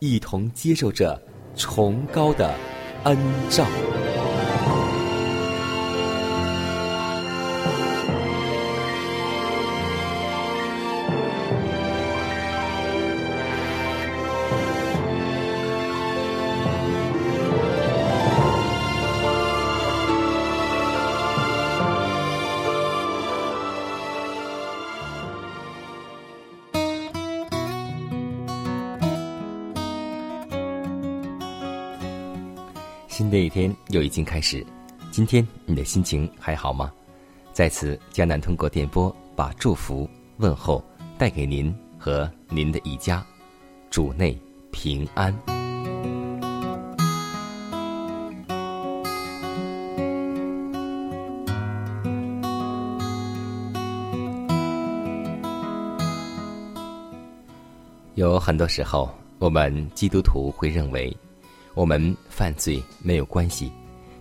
一同接受着崇高的恩照。又已经开始，今天你的心情还好吗？在此，江南通过电波把祝福问候带给您和您的一家，主内平安。有很多时候，我们基督徒会认为，我们犯罪没有关系，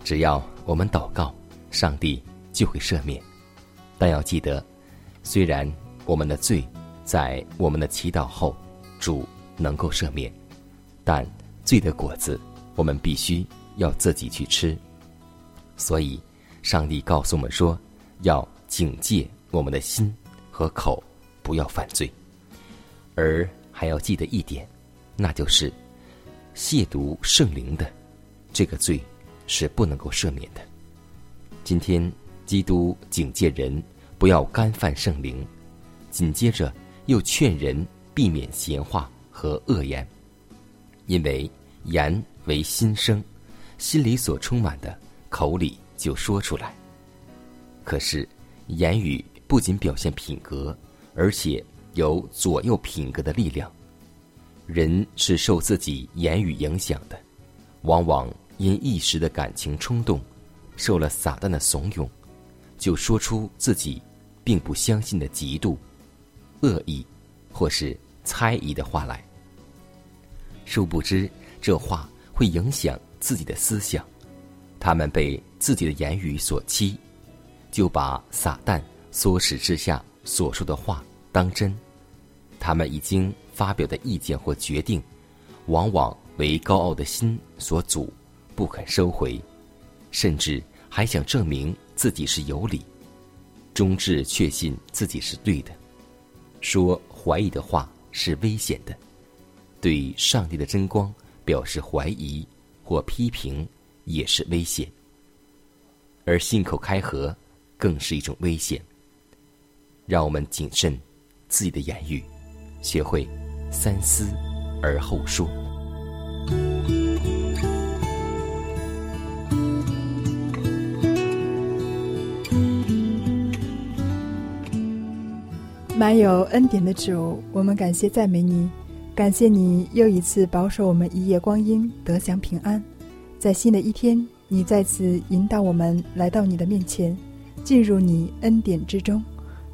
只要我们祷告，上帝就会赦免。但要记得，虽然我们的罪在我们的祈祷后，主能够赦免，但罪的果子我们必须要自己去吃。所以，上帝告诉我们说，要警戒我们的心和口，不要犯罪，而还要记得一点，那就是亵渎圣灵的这个罪是不能够赦免的。今天，基督警戒人不要干犯圣灵，紧接着又劝人避免闲话和恶言，因为言为心声，心里所充满的，口里就说出来。可是，言语不仅表现品格，而且有左右品格的力量。人是受自己言语影响的，往往因一时的感情冲动，受了撒旦的怂恿，就说出自己并不相信的嫉妒、恶意或是猜疑的话来。殊不知，这话会影响自己的思想，他们被自己的言语所欺，就把撒旦唆使之下所说的话当真。他们已经发表的意见或决定，往往为高傲的心所阻，不肯收回，甚至还想证明自己是有理，终至确信自己是对的。说怀疑的话是危险的，对上帝的真光表示怀疑或批评也是危险，而信口开河更是一种危险。让我们谨慎自己的言语。学会三思而后说。满有恩典的主，我们感谢赞美你，感谢你又一次保守我们一夜光阴得享平安。在新的一天，你再次引导我们来到你的面前，进入你恩典之中。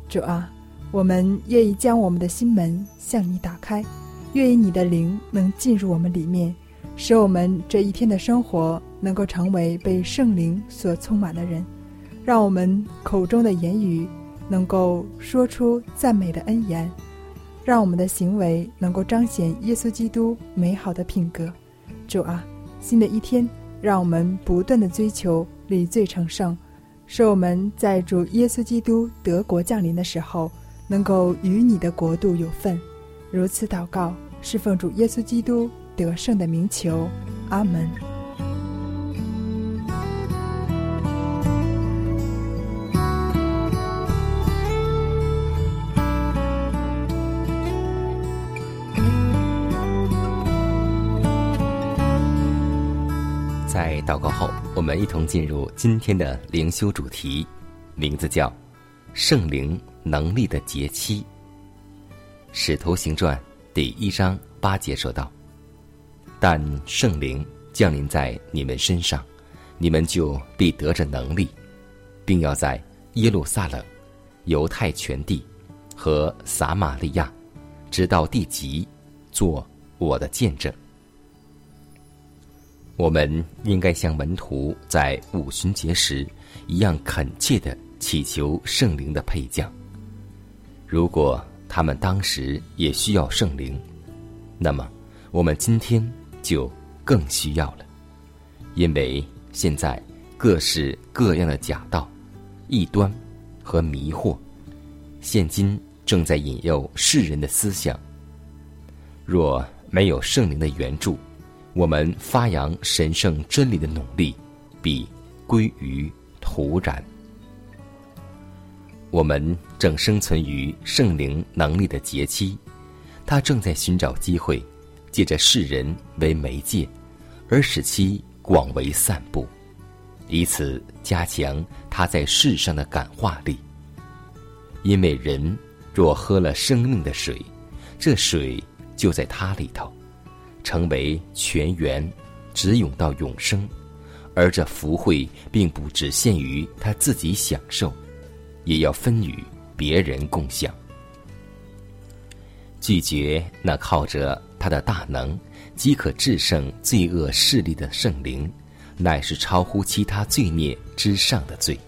主啊。我们愿意将我们的心门向你打开，愿意你的灵能进入我们里面，使我们这一天的生活能够成为被圣灵所充满的人，让我们口中的言语能够说出赞美的恩言，让我们的行为能够彰显耶稣基督美好的品格。主啊，新的一天，让我们不断的追求离罪成圣，使我们在主耶稣基督德国降临的时候，能够与你的国度有份。如此祷告，是奉主耶稣基督得胜的名求。阿门。在祷告后，我们一同进入今天的灵修主题，名字叫“圣灵能力的节期”。使徒行传第一章八节说道：“但圣灵降临在你们身上，你们就必得着能力，并要在耶路撒冷、犹太全地和撒玛利亚，直到地极，做我的见证。”我们应该像门徒在五旬节时一样恳切的祈求圣灵的配降。如果他们当时也需要圣灵，那么我们今天就更需要了，因为现在各式各样的假道、异端和迷惑，现今正在引诱世人的思想。若没有圣灵的援助，我们发扬神圣真理的努力，必归于土壤。我们正生存于圣灵能力的节期，他正在寻找机会，借着世人为媒介，而使其广为散布，以此加强他在世上的感化力。因为人若喝了生命的水，这水就在他里头。成为泉源，直涌到永生，而这福慧并不只限于他自己享受，也要分与别人共享。拒绝那靠着他的大能即可制胜罪恶势力的圣灵，乃是超乎其他罪孽之上的罪，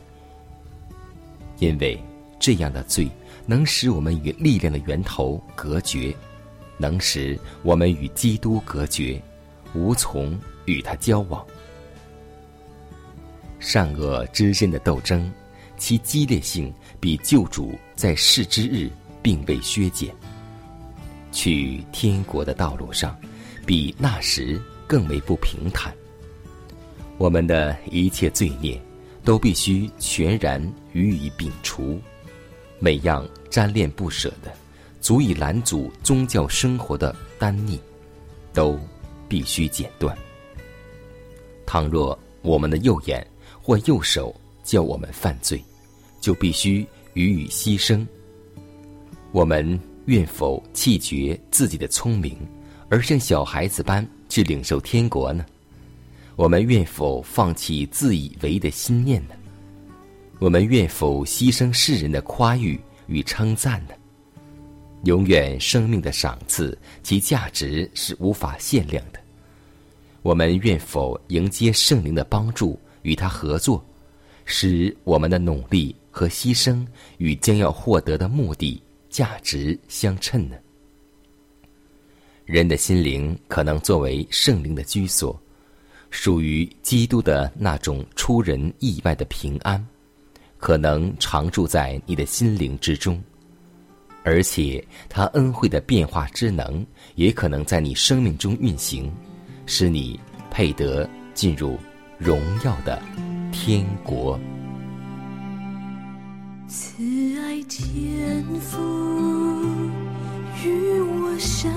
因为这样的罪能使我们与力量的源头隔绝。能使我们与基督隔绝，无从与他交往。善恶之间的斗争，其激烈性比救主在世之日并未削减。去天国的道路上，比那时更为不平坦。我们的一切罪孽，都必须全然予以摒除，每样沾恋不舍的。足以拦阻宗教生活的单逆，都必须剪断。倘若我们的右眼或右手叫我们犯罪，就必须予以牺牲。我们愿否弃绝自己的聪明，而像小孩子般去领受天国呢？我们愿否放弃自以为的心念呢？我们愿否牺牲世人的夸誉与称赞呢？永远生命的赏赐，其价值是无法限量的。我们愿否迎接圣灵的帮助，与他合作，使我们的努力和牺牲与将要获得的目的价值相称呢？人的心灵可能作为圣灵的居所，属于基督的那种出人意外的平安，可能常住在你的心灵之中。而且，他恩惠的变化之能，也可能在你生命中运行，使你配得进入荣耀的天国。慈爱天赋与我相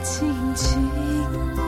静静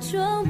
装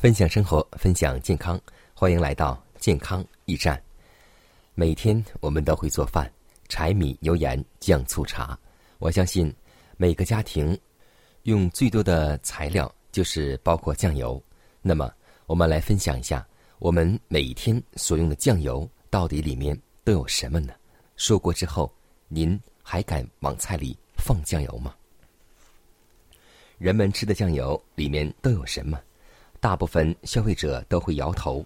分享生活，分享健康，欢迎来到健康驿站。每天我们都会做饭。柴米油盐酱醋茶，我相信每个家庭用最多的材料就是包括酱油。那么，我们来分享一下我们每天所用的酱油到底里面都有什么呢？说过之后，您还敢往菜里放酱油吗？人们吃的酱油里面都有什么？大部分消费者都会摇头。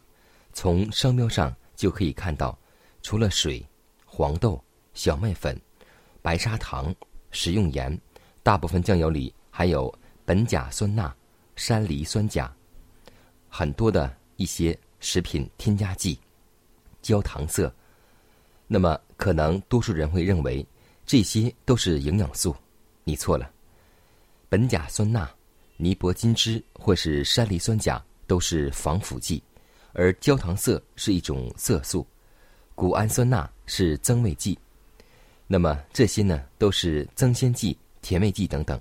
从商标上就可以看到，除了水、黄豆、小麦粉、白砂糖、食用盐，大部分酱油里还有苯甲酸钠、山梨酸钾，很多的一些食品添加剂、焦糖色。那么，可能多数人会认为这些都是营养素，你错了。苯甲酸钠、尼泊金脂或是山梨酸钾都是防腐剂，而焦糖色是一种色素，谷氨酸钠是增味剂。那么这些呢，都是增鲜剂、甜味剂等等。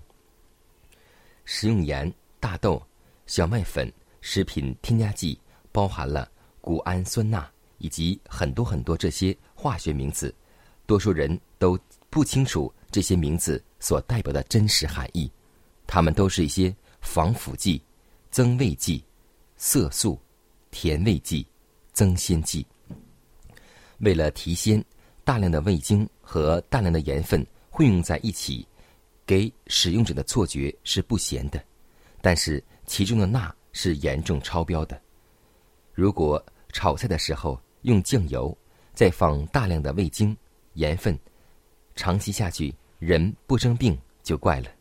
食用盐、大豆、小麦粉、食品添加剂包含了谷氨酸钠以及很多很多这些化学名词，多数人都不清楚这些名字所代表的真实含义。它们都是一些防腐剂、增味剂、色素、甜味剂、增鲜剂。为了提鲜，大量的味精和大量的盐分混用在一起，给使用者的错觉是不咸的，但是其中的钠是严重超标的。如果炒菜的时候用酱油，再放大量的味精、盐分，长期下去，人不生病就怪了。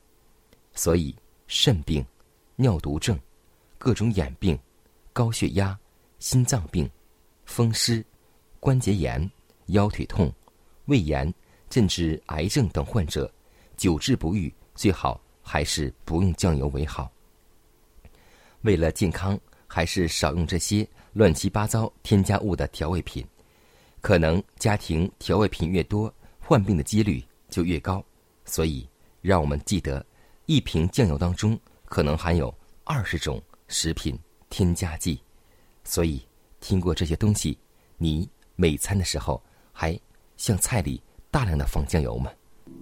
所以，肾病、尿毒症、各种眼病、高血压、心脏病、风湿、关节炎、腰腿痛、胃炎，甚至癌症等患者，久治不愈，最好还是不用酱油为好。为了健康，还是少用这些乱七八糟添加物的调味品。可能家庭调味品越多，患病的几率就越高。所以，让我们记得。一瓶酱油当中可能含有二十种食品添加剂，所以听过这些东西，你每餐的时候还向菜里大量的放酱油吗？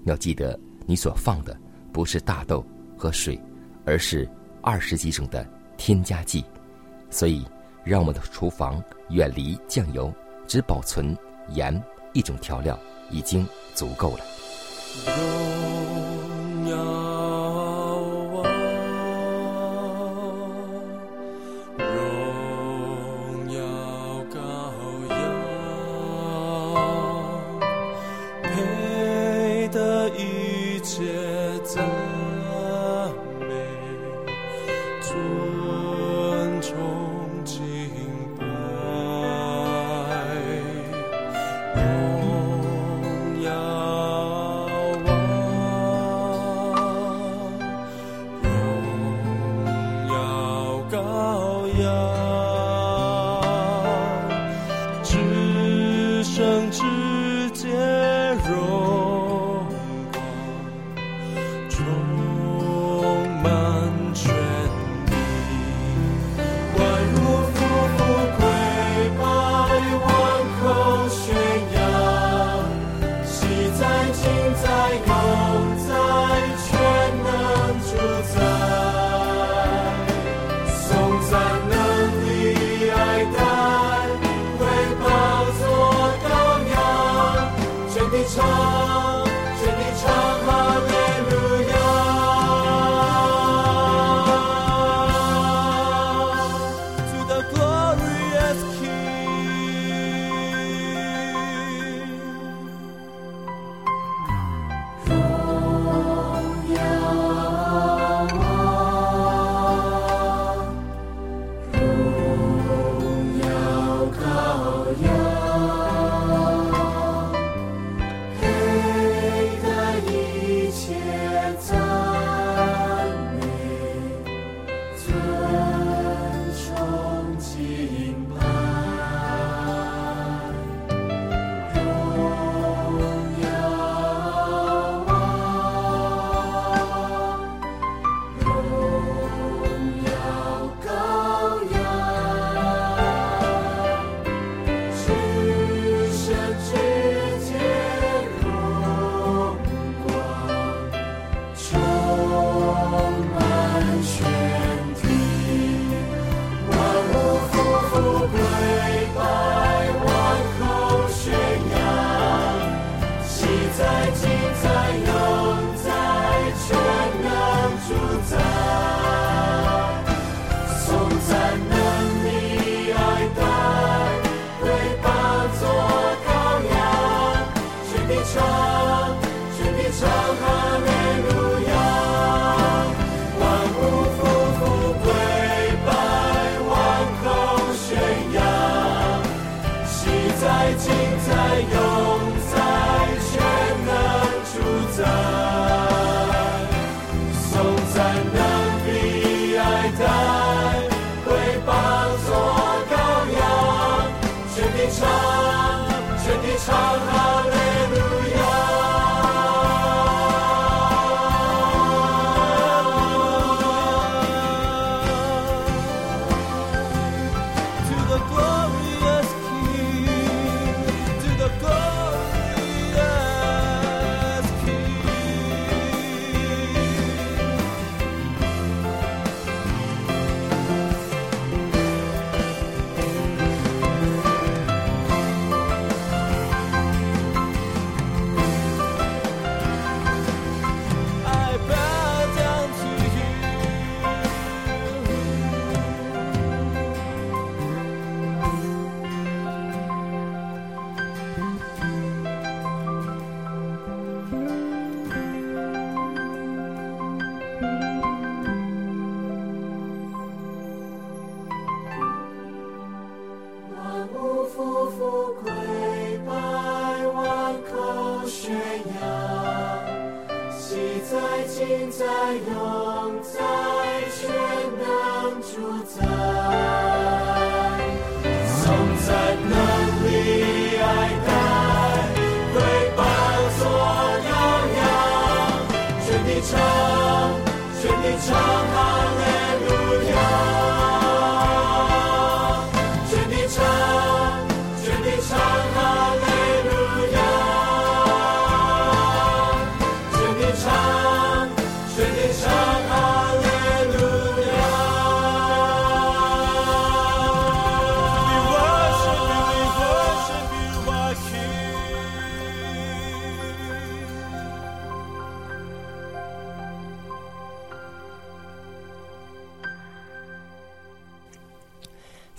要记得，你所放的不是大豆和水，而是二十几种的添加剂。所以，让我们的厨房远离酱油，只保存盐一种调料已经足够了。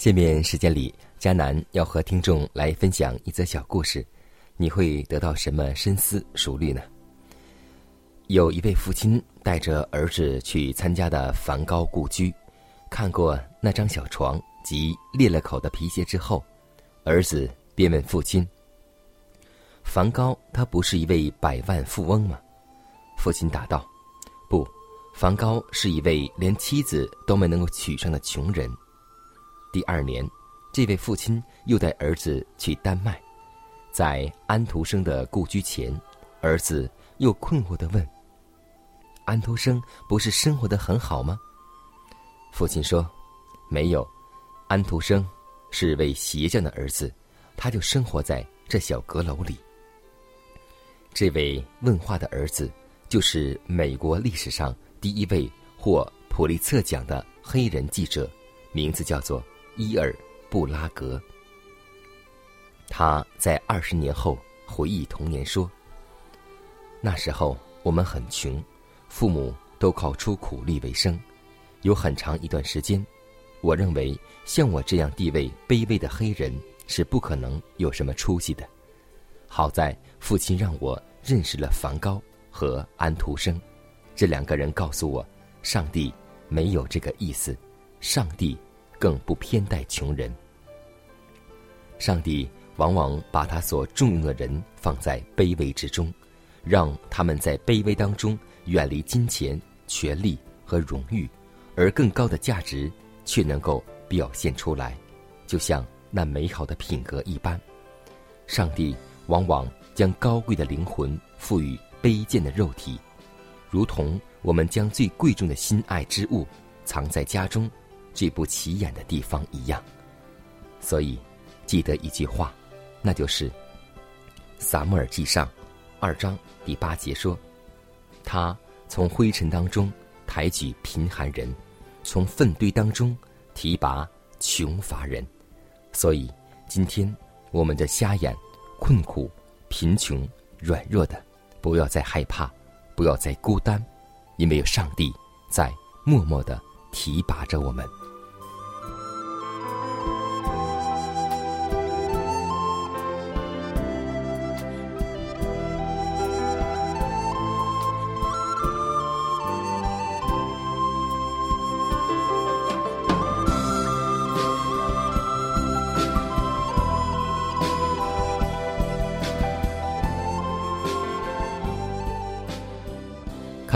下面时间里，迦南要和听众来分享一则小故事，你会得到什么深思熟虑呢？有一位父亲带着儿子去参加的梵高故居，看过那张小床及裂了口的皮鞋之后，儿子便问父亲：“梵高他不是一位百万富翁吗？”父亲答道：“不，梵高是一位连妻子都没能够娶上的穷人。”第二年，这位父亲又带儿子去丹麦，在安徒生的故居前，儿子又困惑地问：“安徒生不是生活的很好吗？”父亲说：“没有，安徒生是位鞋匠的儿子，他就生活在这小阁楼里。”这位问话的儿子，就是美国历史上第一位获普利策奖的黑人记者，名字叫做。伊尔布拉格，他在二十年后回忆童年说：“那时候我们很穷，父母都靠出苦力为生。有很长一段时间，我认为像我这样地位卑微的黑人是不可能有什么出息的。好在父亲让我认识了梵高和安徒生，这两个人告诉我，上帝没有这个意思，上帝。”更不偏待穷人。上帝往往把他所重用的人放在卑微之中，让他们在卑微当中远离金钱、权力和荣誉，而更高的价值却能够表现出来，就像那美好的品格一般。上帝往往将高贵的灵魂赋予卑贱的肉体，如同我们将最贵重的心爱之物藏在家中。最不起眼的地方一样，所以记得一句话，那就是《撒母耳记上》二章第八节说：“他从灰尘当中抬举贫寒人，从粪堆当中提拔穷乏人。”所以今天我们的瞎眼、困苦、贫穷、软弱的，不要再害怕，不要再孤单，因为有上帝在默默的提拔着我们。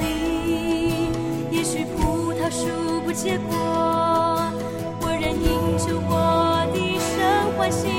里，也许葡萄树不结果，我仍饮着我的生欢喜。